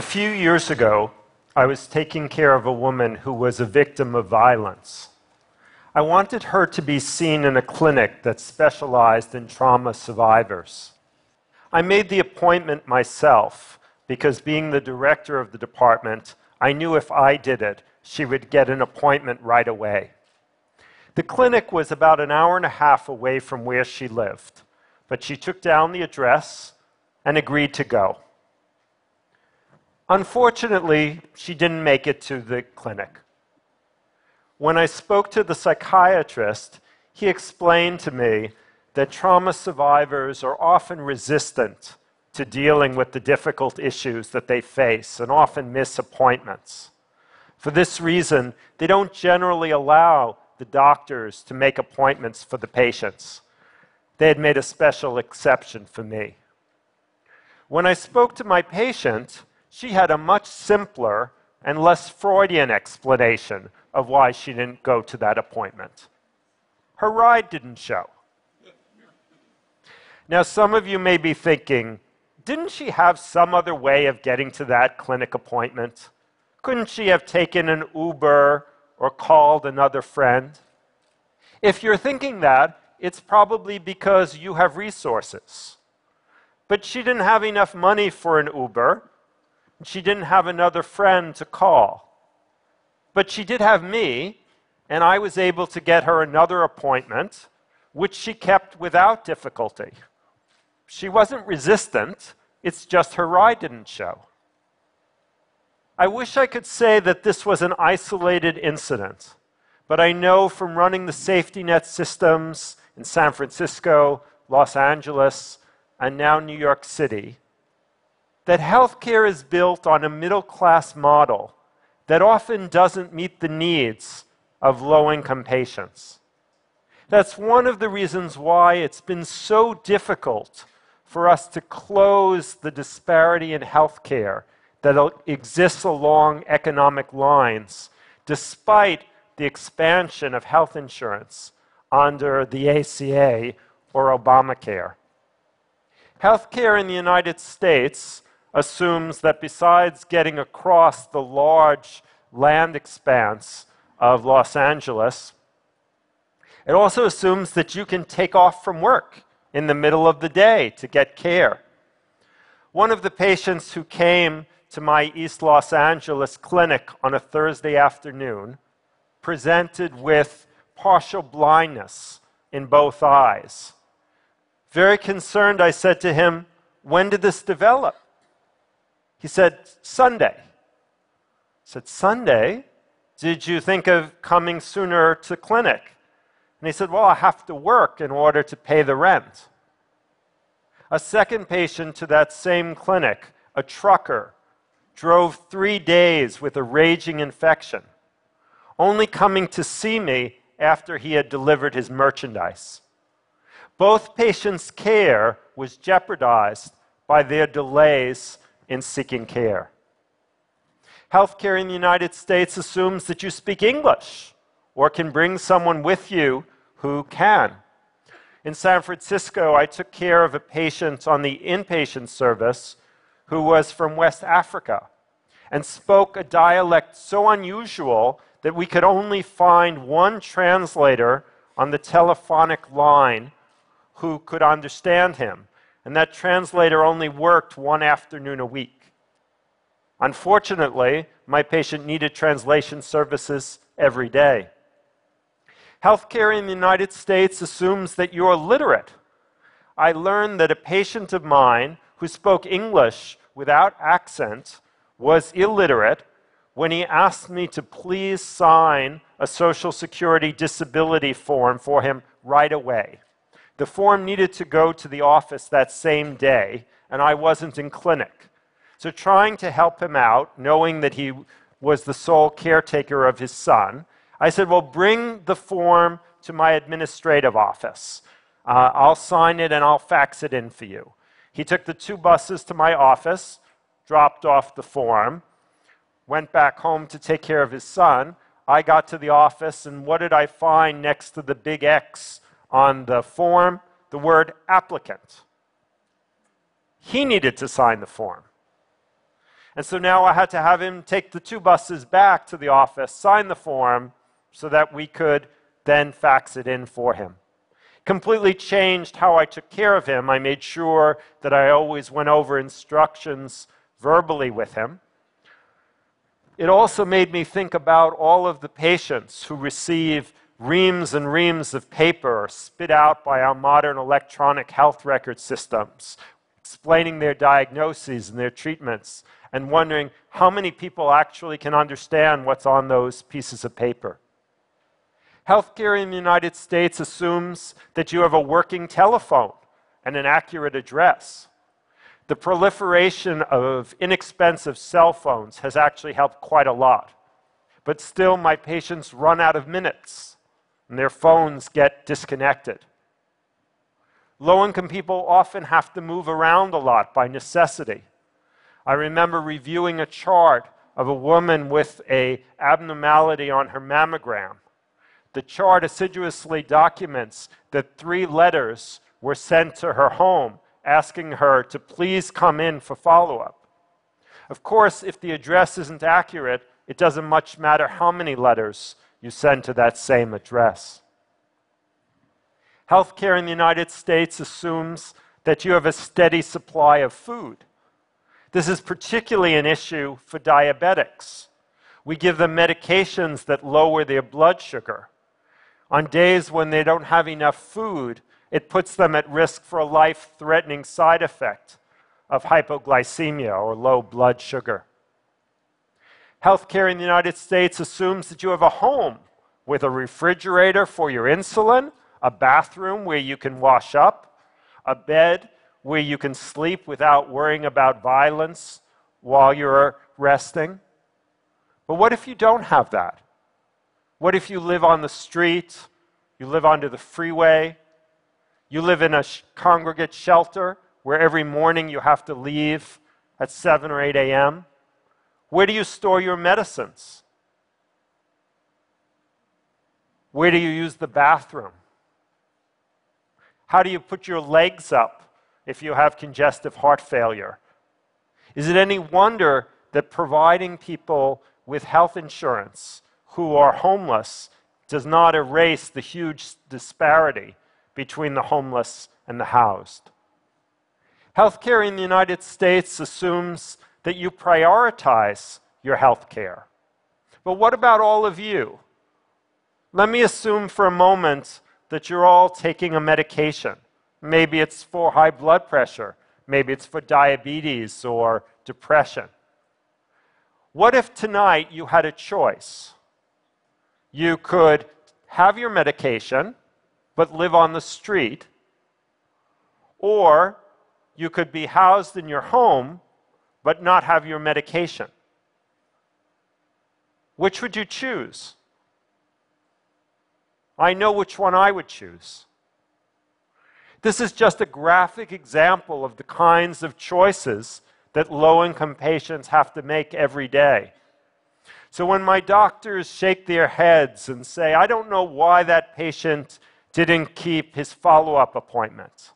A few years ago, I was taking care of a woman who was a victim of violence. I wanted her to be seen in a clinic that specialized in trauma survivors. I made the appointment myself because, being the director of the department, I knew if I did it, she would get an appointment right away. The clinic was about an hour and a half away from where she lived, but she took down the address and agreed to go. Unfortunately, she didn't make it to the clinic. When I spoke to the psychiatrist, he explained to me that trauma survivors are often resistant to dealing with the difficult issues that they face and often miss appointments. For this reason, they don't generally allow the doctors to make appointments for the patients. They had made a special exception for me. When I spoke to my patient, she had a much simpler and less Freudian explanation of why she didn't go to that appointment. Her ride didn't show. Now, some of you may be thinking, didn't she have some other way of getting to that clinic appointment? Couldn't she have taken an Uber or called another friend? If you're thinking that, it's probably because you have resources. But she didn't have enough money for an Uber, she didn't have another friend to call. But she did have me, and I was able to get her another appointment, which she kept without difficulty. She wasn't resistant, it's just her ride didn't show. I wish I could say that this was an isolated incident, but I know from running the safety net systems in San Francisco, Los Angeles, and now New York City that healthcare is built on a middle class model that often doesn't meet the needs of low income patients. That's one of the reasons why it's been so difficult for us to close the disparity in healthcare that exists along economic lines, despite the expansion of health insurance under the ACA or Obamacare. Healthcare in the United States assumes that besides getting across the large land expanse of Los Angeles, it also assumes that you can take off from work in the middle of the day to get care. One of the patients who came to my East Los Angeles clinic on a Thursday afternoon presented with partial blindness in both eyes. Very concerned, I said to him, When did this develop? He said, Sunday. I said, Sunday? Did you think of coming sooner to clinic? And he said, Well, I have to work in order to pay the rent. A second patient to that same clinic, a trucker, drove three days with a raging infection, only coming to see me after he had delivered his merchandise. Both patients' care was jeopardized by their delays in seeking care. Healthcare in the United States assumes that you speak English or can bring someone with you who can. In San Francisco, I took care of a patient on the inpatient service who was from West Africa and spoke a dialect so unusual that we could only find one translator on the telephonic line who could understand him and that translator only worked one afternoon a week. Unfortunately, my patient needed translation services every day. Healthcare in the United States assumes that you're literate. I learned that a patient of mine who spoke English without accent was illiterate when he asked me to please sign a Social Security disability form for him right away. The form needed to go to the office that same day, and I wasn't in clinic. So, trying to help him out, knowing that he was the sole caretaker of his son, I said, Well, bring the form to my administrative office. Uh, I'll sign it and I'll fax it in for you. He took the two buses to my office, dropped off the form, went back home to take care of his son. I got to the office, and what did I find next to the big X on the form the word applicant. He needed to sign the form. And so now I had to have him take the two buses back to the office, sign the form, so that we could then fax it in for him. Completely changed how I took care of him. I made sure that I always went over instructions verbally with him. It also made me think about all of the patients who receive reams and reams of paper spit out by our modern electronic health record systems, explaining their diagnoses and their treatments, and wondering how many people actually can understand what's on those pieces of paper. Healthcare in the United States assumes that you have a working telephone and an accurate address. The proliferation of inexpensive cell phones has actually helped quite a lot. But still, my patients run out of minutes and their phones get disconnected. Low income people often have to move around a lot by necessity. I remember reviewing a chart of a woman with a abnormality on her mammogram. The chart assiduously documents that three letters were sent to her home asking her to please come in for follow up. Of course, if the address isn't accurate, it doesn't much matter how many letters you send to that same address. Healthcare in the United States assumes that you have a steady supply of food. This is particularly an issue for diabetics. We give them medications that lower their blood sugar. On days when they don't have enough food, it puts them at risk for a life threatening side effect of hypoglycemia or low blood sugar. Healthcare in the United States assumes that you have a home with a refrigerator for your insulin, a bathroom where you can wash up, a bed where you can sleep without worrying about violence while you're resting. But what if you don't have that? What if you live on the street, you live under the freeway, you live in a sh- congregate shelter where every morning you have to leave at 7 or 8 a.m. Where do you store your medicines? Where do you use the bathroom? How do you put your legs up if you have congestive heart failure? Is it any wonder that providing people with health insurance who are homeless does not erase the huge disparity between the homeless and the housed. Healthcare in the United States assumes that you prioritize your health care. But what about all of you? Let me assume for a moment that you're all taking a medication. Maybe it's for high blood pressure, maybe it's for diabetes or depression. What if tonight you had a choice? You could have your medication but live on the street, or you could be housed in your home but not have your medication. Which would you choose? I know which one I would choose. This is just a graphic example of the kinds of choices that low income patients have to make every day. So when my doctors shake their heads and say, I don't know why that patient didn't keep his follow up appointment.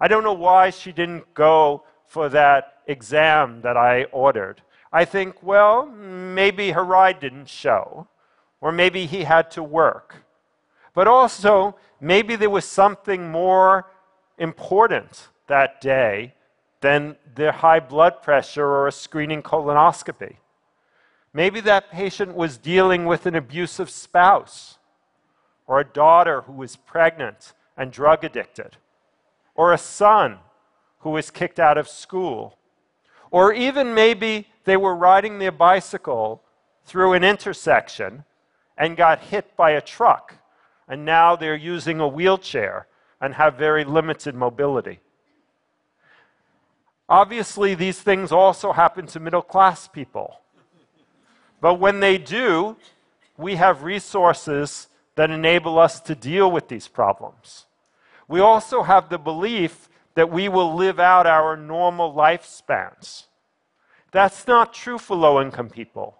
I don't know why she didn't go for that exam that I ordered. I think, well, maybe her ride didn't show, or maybe he had to work. But also, maybe there was something more important that day than their high blood pressure or a screening colonoscopy. Maybe that patient was dealing with an abusive spouse or a daughter who was pregnant and drug addicted, or a son who was kicked out of school, or even maybe they were riding their bicycle through an intersection and got hit by a truck, and now they're using a wheelchair and have very limited mobility. Obviously, these things also happen to middle class people. But when they do, we have resources that enable us to deal with these problems. We also have the belief that we will live out our normal lifespans. That's not true for low income people.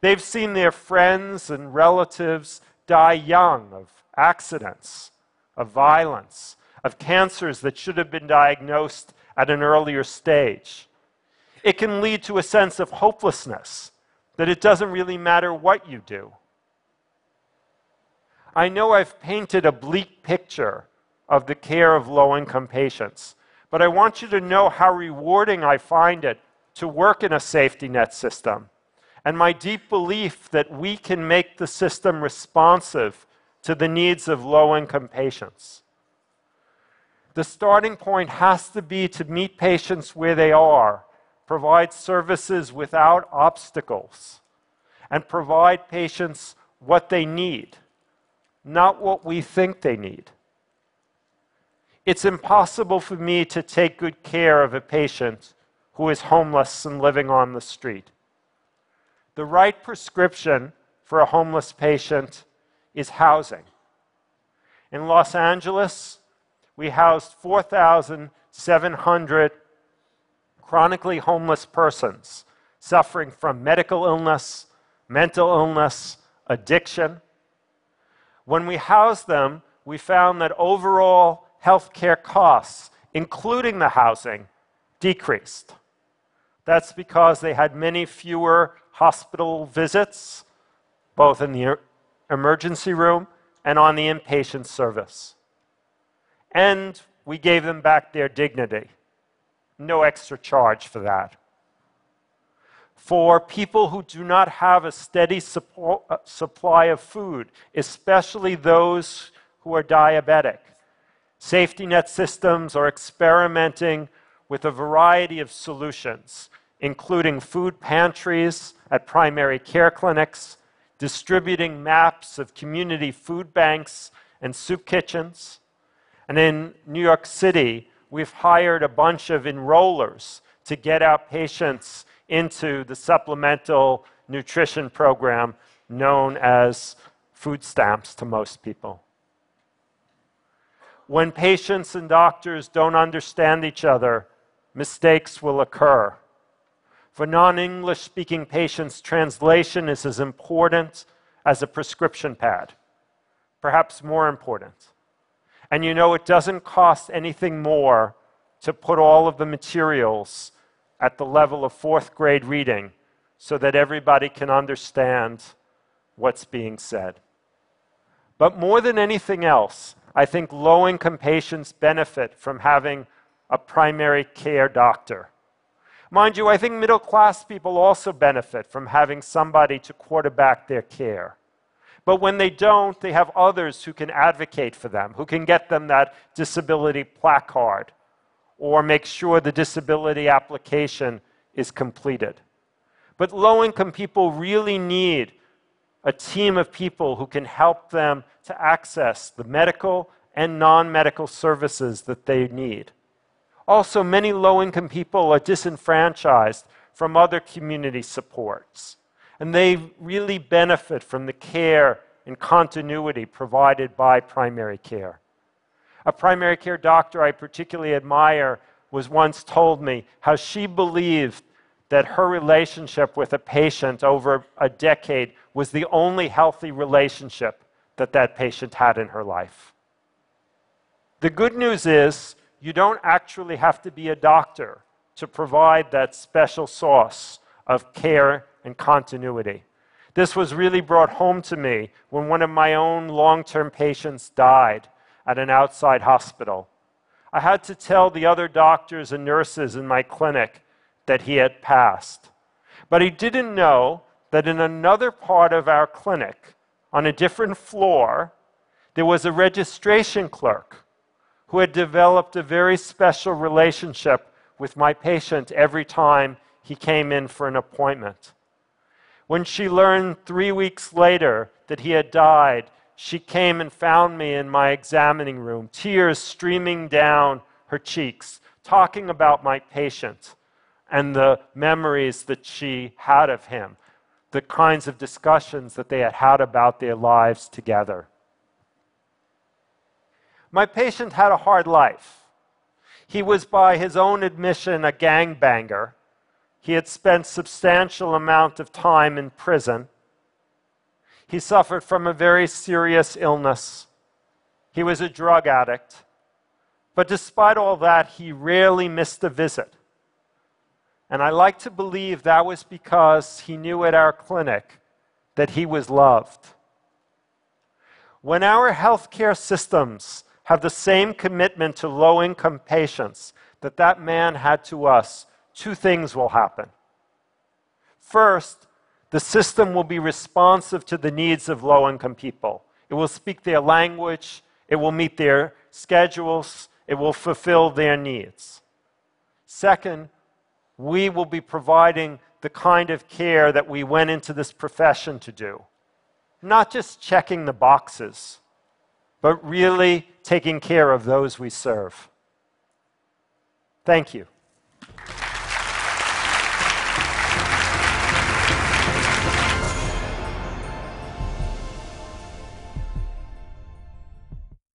They've seen their friends and relatives die young of accidents, of violence, of cancers that should have been diagnosed at an earlier stage. It can lead to a sense of hopelessness, that it doesn't really matter what you do. I know I've painted a bleak picture of the care of low income patients, but I want you to know how rewarding I find it to work in a safety net system and my deep belief that we can make the system responsive to the needs of low income patients. The starting point has to be to meet patients where they are, provide services without obstacles, and provide patients what they need, not what we think they need. It's impossible for me to take good care of a patient who is homeless and living on the street. The right prescription for a homeless patient is housing. In Los Angeles, we housed 4,700 chronically homeless persons suffering from medical illness, mental illness, addiction. When we housed them, we found that overall healthcare costs, including the housing, decreased. That's because they had many fewer hospital visits, both in the emergency room and on the inpatient service. And we gave them back their dignity. No extra charge for that. For people who do not have a steady uh, supply of food, especially those who are diabetic, safety net systems are experimenting with a variety of solutions, including food pantries at primary care clinics, distributing maps of community food banks and soup kitchens. And in New York City, we've hired a bunch of enrollers to get our patients into the supplemental nutrition program known as food stamps to most people. When patients and doctors don't understand each other, mistakes will occur. For non English speaking patients, translation is as important as a prescription pad, perhaps more important. And you know, it doesn't cost anything more to put all of the materials at the level of fourth grade reading so that everybody can understand what's being said. But more than anything else, I think low income patients benefit from having a primary care doctor. Mind you, I think middle class people also benefit from having somebody to quarterback their care. But when they don't, they have others who can advocate for them, who can get them that disability placard or make sure the disability application is completed. But low income people really need a team of people who can help them to access the medical and non medical services that they need. Also, many low income people are disenfranchised from other community supports, and they really benefit from the care and continuity provided by primary care. A primary care doctor I particularly admire was once told me how she believed that her relationship with a patient over a decade was the only healthy relationship that that patient had in her life. The good news is you don't actually have to be a doctor to provide that special sauce of care and continuity. This was really brought home to me when one of my own long term patients died at an outside hospital. I had to tell the other doctors and nurses in my clinic that he had passed. But he didn't know that in another part of our clinic, on a different floor, there was a registration clerk who had developed a very special relationship with my patient every time he came in for an appointment. When she learned three weeks later that he had died, she came and found me in my examining room, tears streaming down her cheeks, talking about my patient and the memories that she had of him, the kinds of discussions that they had had about their lives together. My patient had a hard life. He was, by his own admission, a gangbanger. He had spent substantial amount of time in prison. He suffered from a very serious illness. He was a drug addict. But despite all that, he rarely missed a visit. And I like to believe that was because he knew at our clinic that he was loved. When our healthcare systems have the same commitment to low income patients that that man had to us, two things will happen. First, the system will be responsive to the needs of low income people. It will speak their language, it will meet their schedules, it will fulfill their needs. Second, we will be providing the kind of care that we went into this profession to do not just checking the boxes, but really taking care of those we serve. Thank you.